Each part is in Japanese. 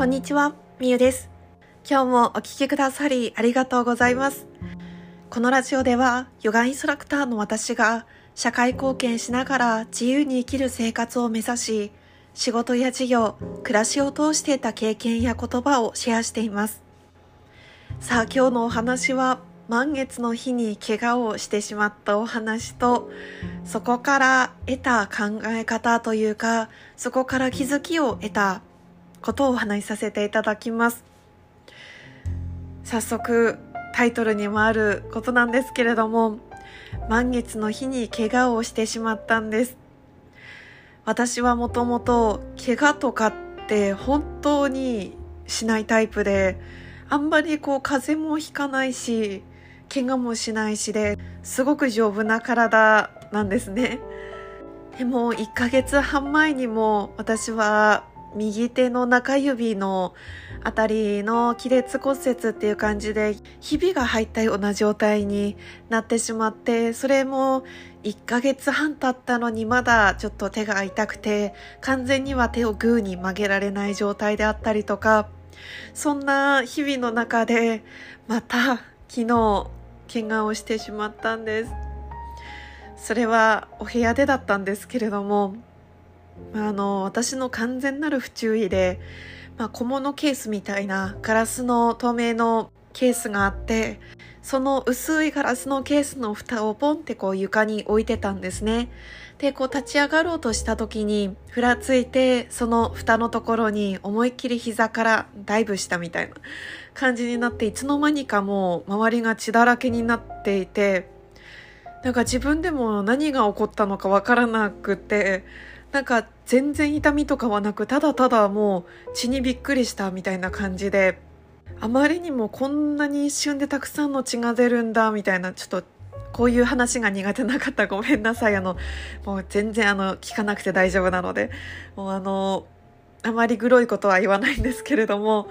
こんにちは、みゆです。今日もお聞きくださりありがとうございます。このラジオでは、ヨガインストラクターの私が社会貢献しながら自由に生きる生活を目指し、仕事や事業、暮らしを通して得た経験や言葉をシェアしています。さあ、今日のお話は、満月の日に怪我をしてしまったお話と、そこから得た考え方というか、そこから気づきを得たことをお話しさせていただきます。早速、タイトルにもあることなんですけれども、満月の日に怪我をしてしまったんです。私はもともと怪我とかって本当にしないタイプで、あんまりこう風邪もひかないし、怪我もしないしですごく丈夫な体なんですね。でも1ヶ月半前にも私は右手の中指のあたりの亀裂骨折っていう感じでひびが入ったような状態になってしまってそれも1ヶ月半経ったのにまだちょっと手が痛くて完全には手をグーに曲げられない状態であったりとかそんな日々の中でまた昨日怪我をしてしまったんです。それはお部屋でだったんですけれどもあの私の完全なる不注意で、まあ、小物ケースみたいなガラスの透明のケースがあってその薄いガラスのケースの蓋をポンってこう床に置いてたんですね。でこう立ち上がろうとした時にふらついてその蓋のところに思いっきり膝からダイブしたみたいな感じになっていつの間にかもう周りが血だらけになっていてなんか自分でも何が起こったのかわからなくてなんか全然痛みとかはなくただただもう血にびっくりしたみたいな感じであまりにもこんなに一瞬でたくさんの血が出るんだみたいなちょっとこういう話が苦手なかったらごめんなさい。あのもう全然あの聞かなくて大丈夫なので。もうあのあまりグロいことは言わないんですけれども、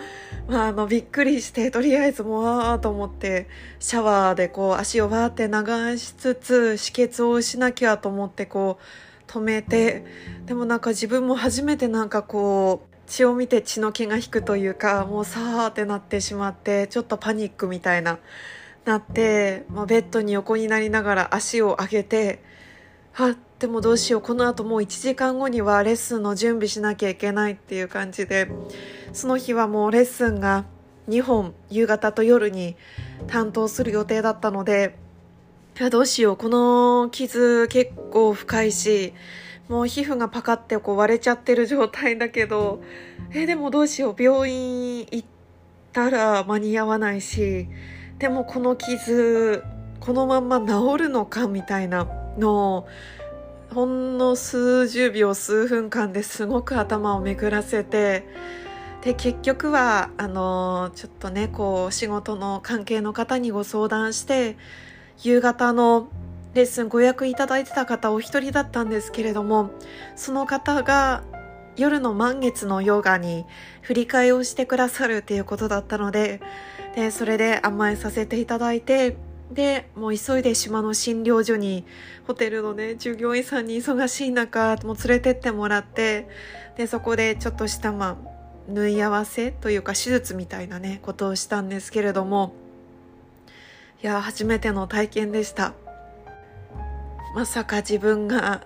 まあ、あのびっくりしてとりあえずもうああと思ってシャワーでこう足をわーって流しつつ止血をしなきゃと思ってこう止めてでもなんか自分も初めてなんかこう血を見て血の気が引くというかもうさーってなってしまってちょっとパニックみたいななって、まあ、ベッドに横になりながら足を上げてはでもどうしようこの後もう1時間後にはレッスンの準備しなきゃいけないっていう感じでその日はもうレッスンが2本夕方と夜に担当する予定だったのでいやどうしよう。この傷結構深いしもう皮膚がパカってこう割れちゃってる状態だけどえでもどうしよう。病院行ったら間に合わないしでもこの傷このまんま治るのかみたいなのをほんの数十秒数分間ですごく頭を巡らせてで結局はあのちょっとねこう仕事の関係の方にご相談して夕方のレッスンご予約いただいてた方お一人だったんですけれどもその方が夜の満月のヨガに振り替えをしてくださるっていうことだったのででそれで甘えさせていただいてでもう急いで島の診療所にホテルのね従業員さんに忙しい中もう連れてってもらってでそこでちょっとしたまあ縫い合わせというか手術みたいなねことをしたんですけれどもいや初めての体験でした。まさか自分が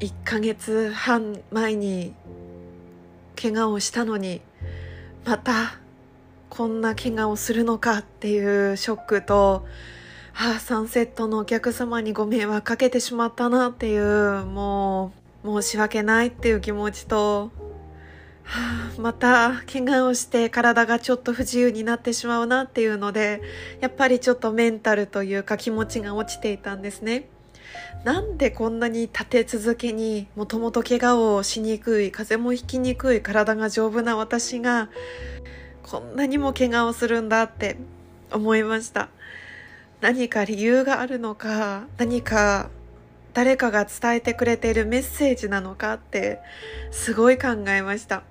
1ヶ月半前に怪我をしたのにまたこんな怪我をするのかっていうショックとはあ、サンセットのお客様にご迷惑かけてしまったなっていうもう申し訳ないっていう気持ちと、あ、また怪我をして体がちょっと不自由になってしまうなっていうのでやっぱりちょっとメンタルというか気持ちが落ちていたんですね。なんでこんなに立て続けにもともと怪我をしにくい風邪もひきにくい体が丈夫な私がこんなにも怪我をするんだって思いました何か理由があるのか何か誰かが伝えてくれているメッセージなのかってすごい考えました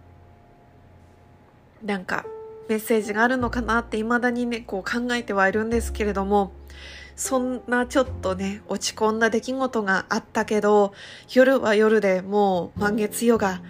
なんかメッセージがあるのかなって未だにねこう考えてはいるんですけれどもそんなちょっとね落ち込んだ出来事があったけど夜は夜でもう満月夜が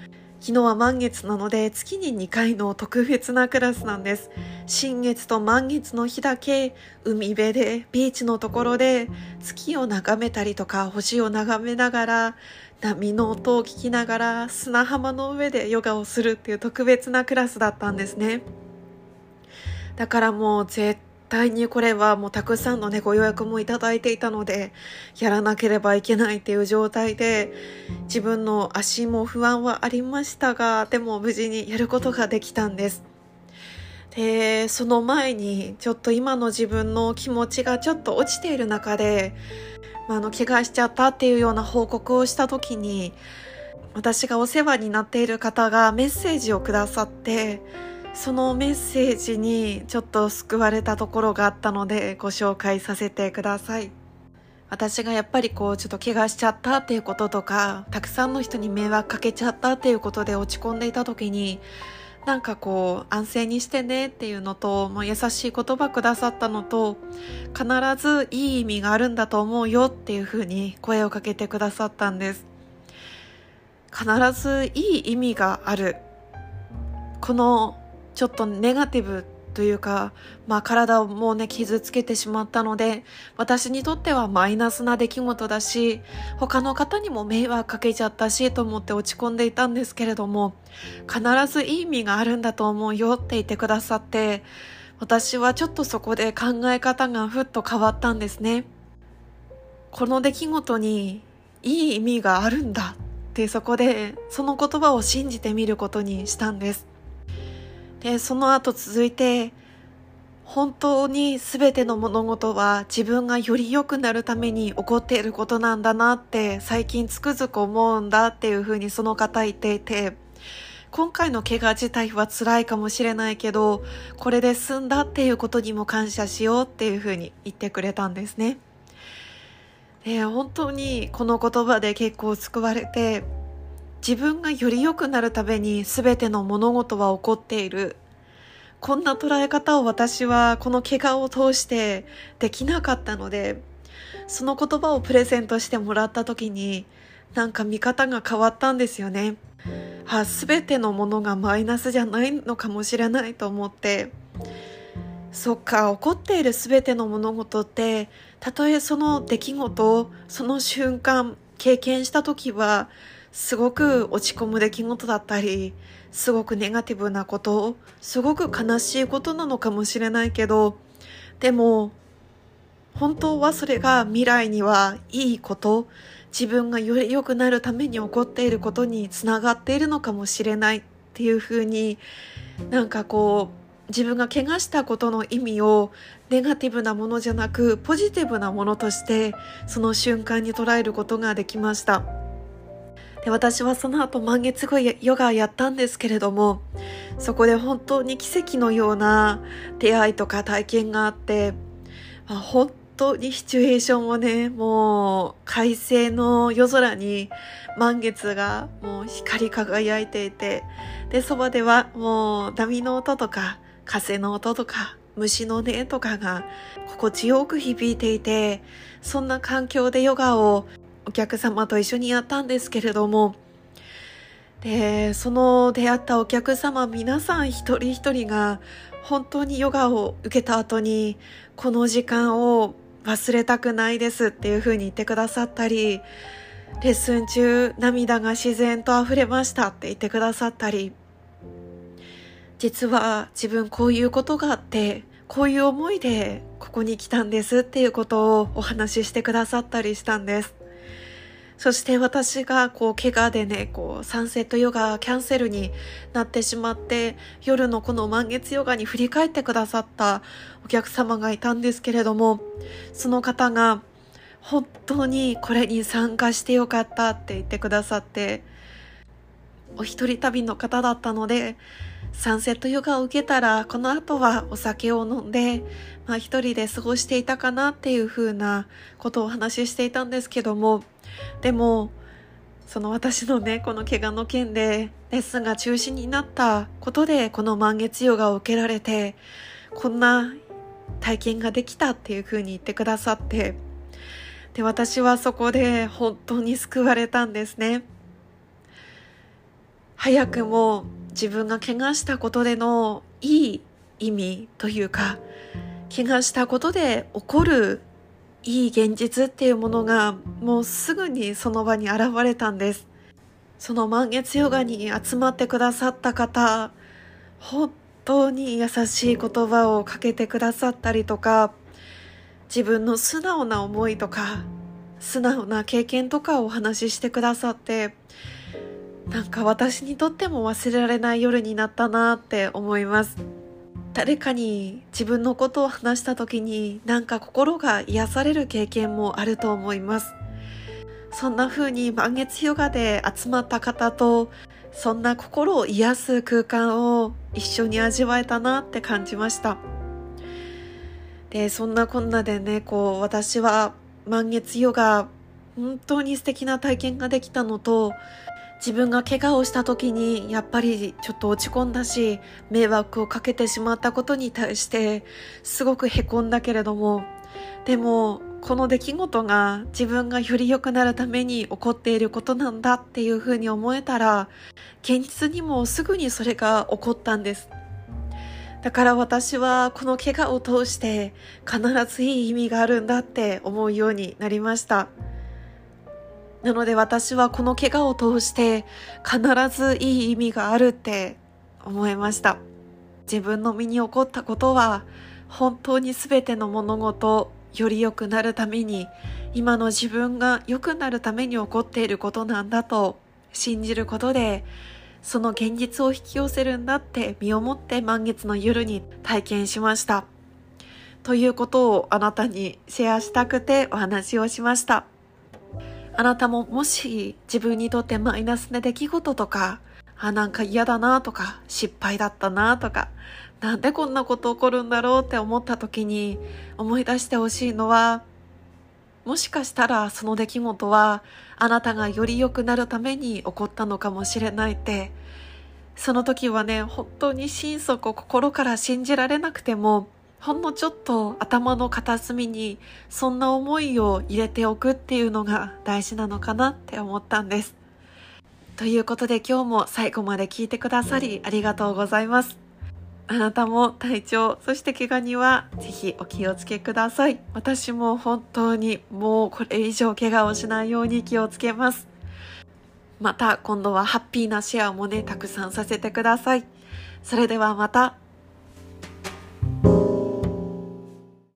昨日は満月なので月に2回の特別なクラスなんです。新月と満月の日だけ海辺でビーチのところで月を眺めたりとか星を眺めながら波の音を聞きながら砂浜の上でヨガをするっていう特別なクラスだったんですね。だからもう絶対にこれはもうたくさんのね、ご予約もいただいていたので、やらなければいけないっていう状態で、自分の足も不安はありましたが、でも無事にやることができたんです。で、その前に、ちょっと今の自分の気持ちがちょっと落ちている中で、まあ、あの、怪我しちゃったっていうような報告をした時に、私がお世話になっている方がメッセージをくださって、そのメッセージにちょっと救われたところがあったのでご紹介させてください。私がやっぱりこうちょっと怪我しちゃったっていうこととか、たくさんの人に迷惑かけちゃったっていうことで落ち込んでいた時に、なんかこう安静にしてねっていうのと、まあ、優しい言葉くださったのと、必ずいい意味があるんだと思うよっていうふうに声をかけてくださったんです。必ずいい意味がある。このちょっとネガティブというか、まあ体をもうね、傷つけてしまったので、私にとってはマイナスな出来事だし、他の方にも迷惑かけちゃったし、と思って落ち込んでいたんですけれども、必ずいい意味があるんだと思うよって言ってくださって、私はちょっとそこで考え方がふっと変わったんですね。この出来事にいい意味があるんだってそこでその言葉を信じてみることにしたんです。で、その後続いて、本当に全ての物事は自分がより良くなるために起こっていることなんだなって最近つくづく思うんだっていうふうにその方言っていて、今回の怪我自体は辛いかもしれないけど、これで済んだっていうことにも感謝しようっていうふうに言ってくれたんですね。で本当にこの言葉で結構救われて、自分がより良くなるために全ての物事は起こっている。こんな捉え方を私はこの怪我を通してできなかったので、その言葉をプレゼントしてもらった時に、なんか見方が変わったんですよね。あ、全てのものがマイナスじゃないのかもしれないと思って、そっか、起こっている全ての物事って、たとえその出来事、その瞬間、経験した時は、すごく落ち込む出来事だったり、すごくネガティブなこと、すごく悲しいことなのかもしれないけど、でも、本当はそれが未来にはいいこと、自分がより良くなるために起こっていることにつながっているのかもしれないっていうふうになんかこう自分が怪我したことの意味をネガティブなものじゃなくポジティブなものとしてその瞬間に捉えることができました。で私はその後満月後ヨガやったんですけれどもそこで本当に奇跡のような出会いとか体験があって、まあ、本当にシチュエーションをねもう快晴の夜空に満月がもう光り輝いていてでそばではもう波の音とか風の音とか虫の音とかが心地よく響いていてそんな環境でヨガをお客様と一緒にやったんですけれども、で、その出会ったお客様皆さん一人一人が本当にヨガを受けた後にこの時間を忘れたくないですっていう風に言ってくださったり、レッスン中涙が自然と溢れましたって言ってくださったり、実は自分こういうことがあって、こういう思いでここに来たんですっていうことをお話ししてくださったりしたんです。そして私がこう怪我でね、こうサンセットヨガキャンセルになってしまって、夜のこの満月ヨガに振り返ってくださったお客様がいたんですけれども、その方が本当にこれに参加してよかったって言ってくださって、お一人旅の方だったので、サンセットヨガを受けたら、この後はお酒を飲んで、まあ一人で過ごしていたかなっていう風なことをお話ししていたんですけども、でも、その私のね、この怪我の件でレッスンが中止になったことで、この満月ヨガを受けられて、こんな体験ができたっていう風に言ってくださって、で、私はそこで本当に救われたんですね。早くも自分が怪我したことでのいい意味というか、怪我したことで起こるいい現実っていうものがもうすぐにその場に現れたんです。その満月ヨガに集まってくださった方、本当に優しい言葉をかけてくださったりとか、自分の素直な思いとか、素直な経験とかをお話ししてくださって、なんか私にとっても忘れられない夜になったなって思います。誰かに自分のことを話した時になんか心が癒される経験もあると思います。そんな風に満月ヨガで集まった方とそんな心を癒す空間を一緒に味わえたなって感じました。で、そんなこんなでね、こう私は満月ヨガ本当に素敵な体験ができたのと自分が怪我をした時にやっぱりちょっと落ち込んだし迷惑をかけてしまったことに対してすごくへこんだけれどもでもこの出来事が自分がより良くなるために起こっていることなんだっていうふうに思えたら現実にもすぐにそれが起こったんですだから私はこの怪我を通して必ずいい意味があるんだって思うようになりました。なので私はこの怪我を通して必ずいい意味があるって思いました。自分の身に起こったことは本当に全ての物事より良くなるために今の自分が良くなるために起こっていることなんだと信じることでその現実を引き寄せるんだって身をもって満月の夜に体験しました。ということをあなたにシェアしたくてお話をしました。あなたももし自分にとってマイナスな出来事とか、あ、なんか嫌だなとか、失敗だったなとか、なんでこんなこと起こるんだろうって思った時に思い出してほしいのは、もしかしたらその出来事はあなたがより良くなるために起こったのかもしれないって、その時はね、本当に心底心から信じられなくても、ほんのちょっと頭の片隅にそんな思いを入れておくっていうのが大事なのかなって思ったんです。ということで今日も最後まで聞いてくださりありがとうございます。あなたも体調、そして怪我にはぜひお気をつけください。私も本当にもうこれ以上怪我をしないように気をつけます。また今度はハッピーなシェアもね、たくさんさせてください。それではまた。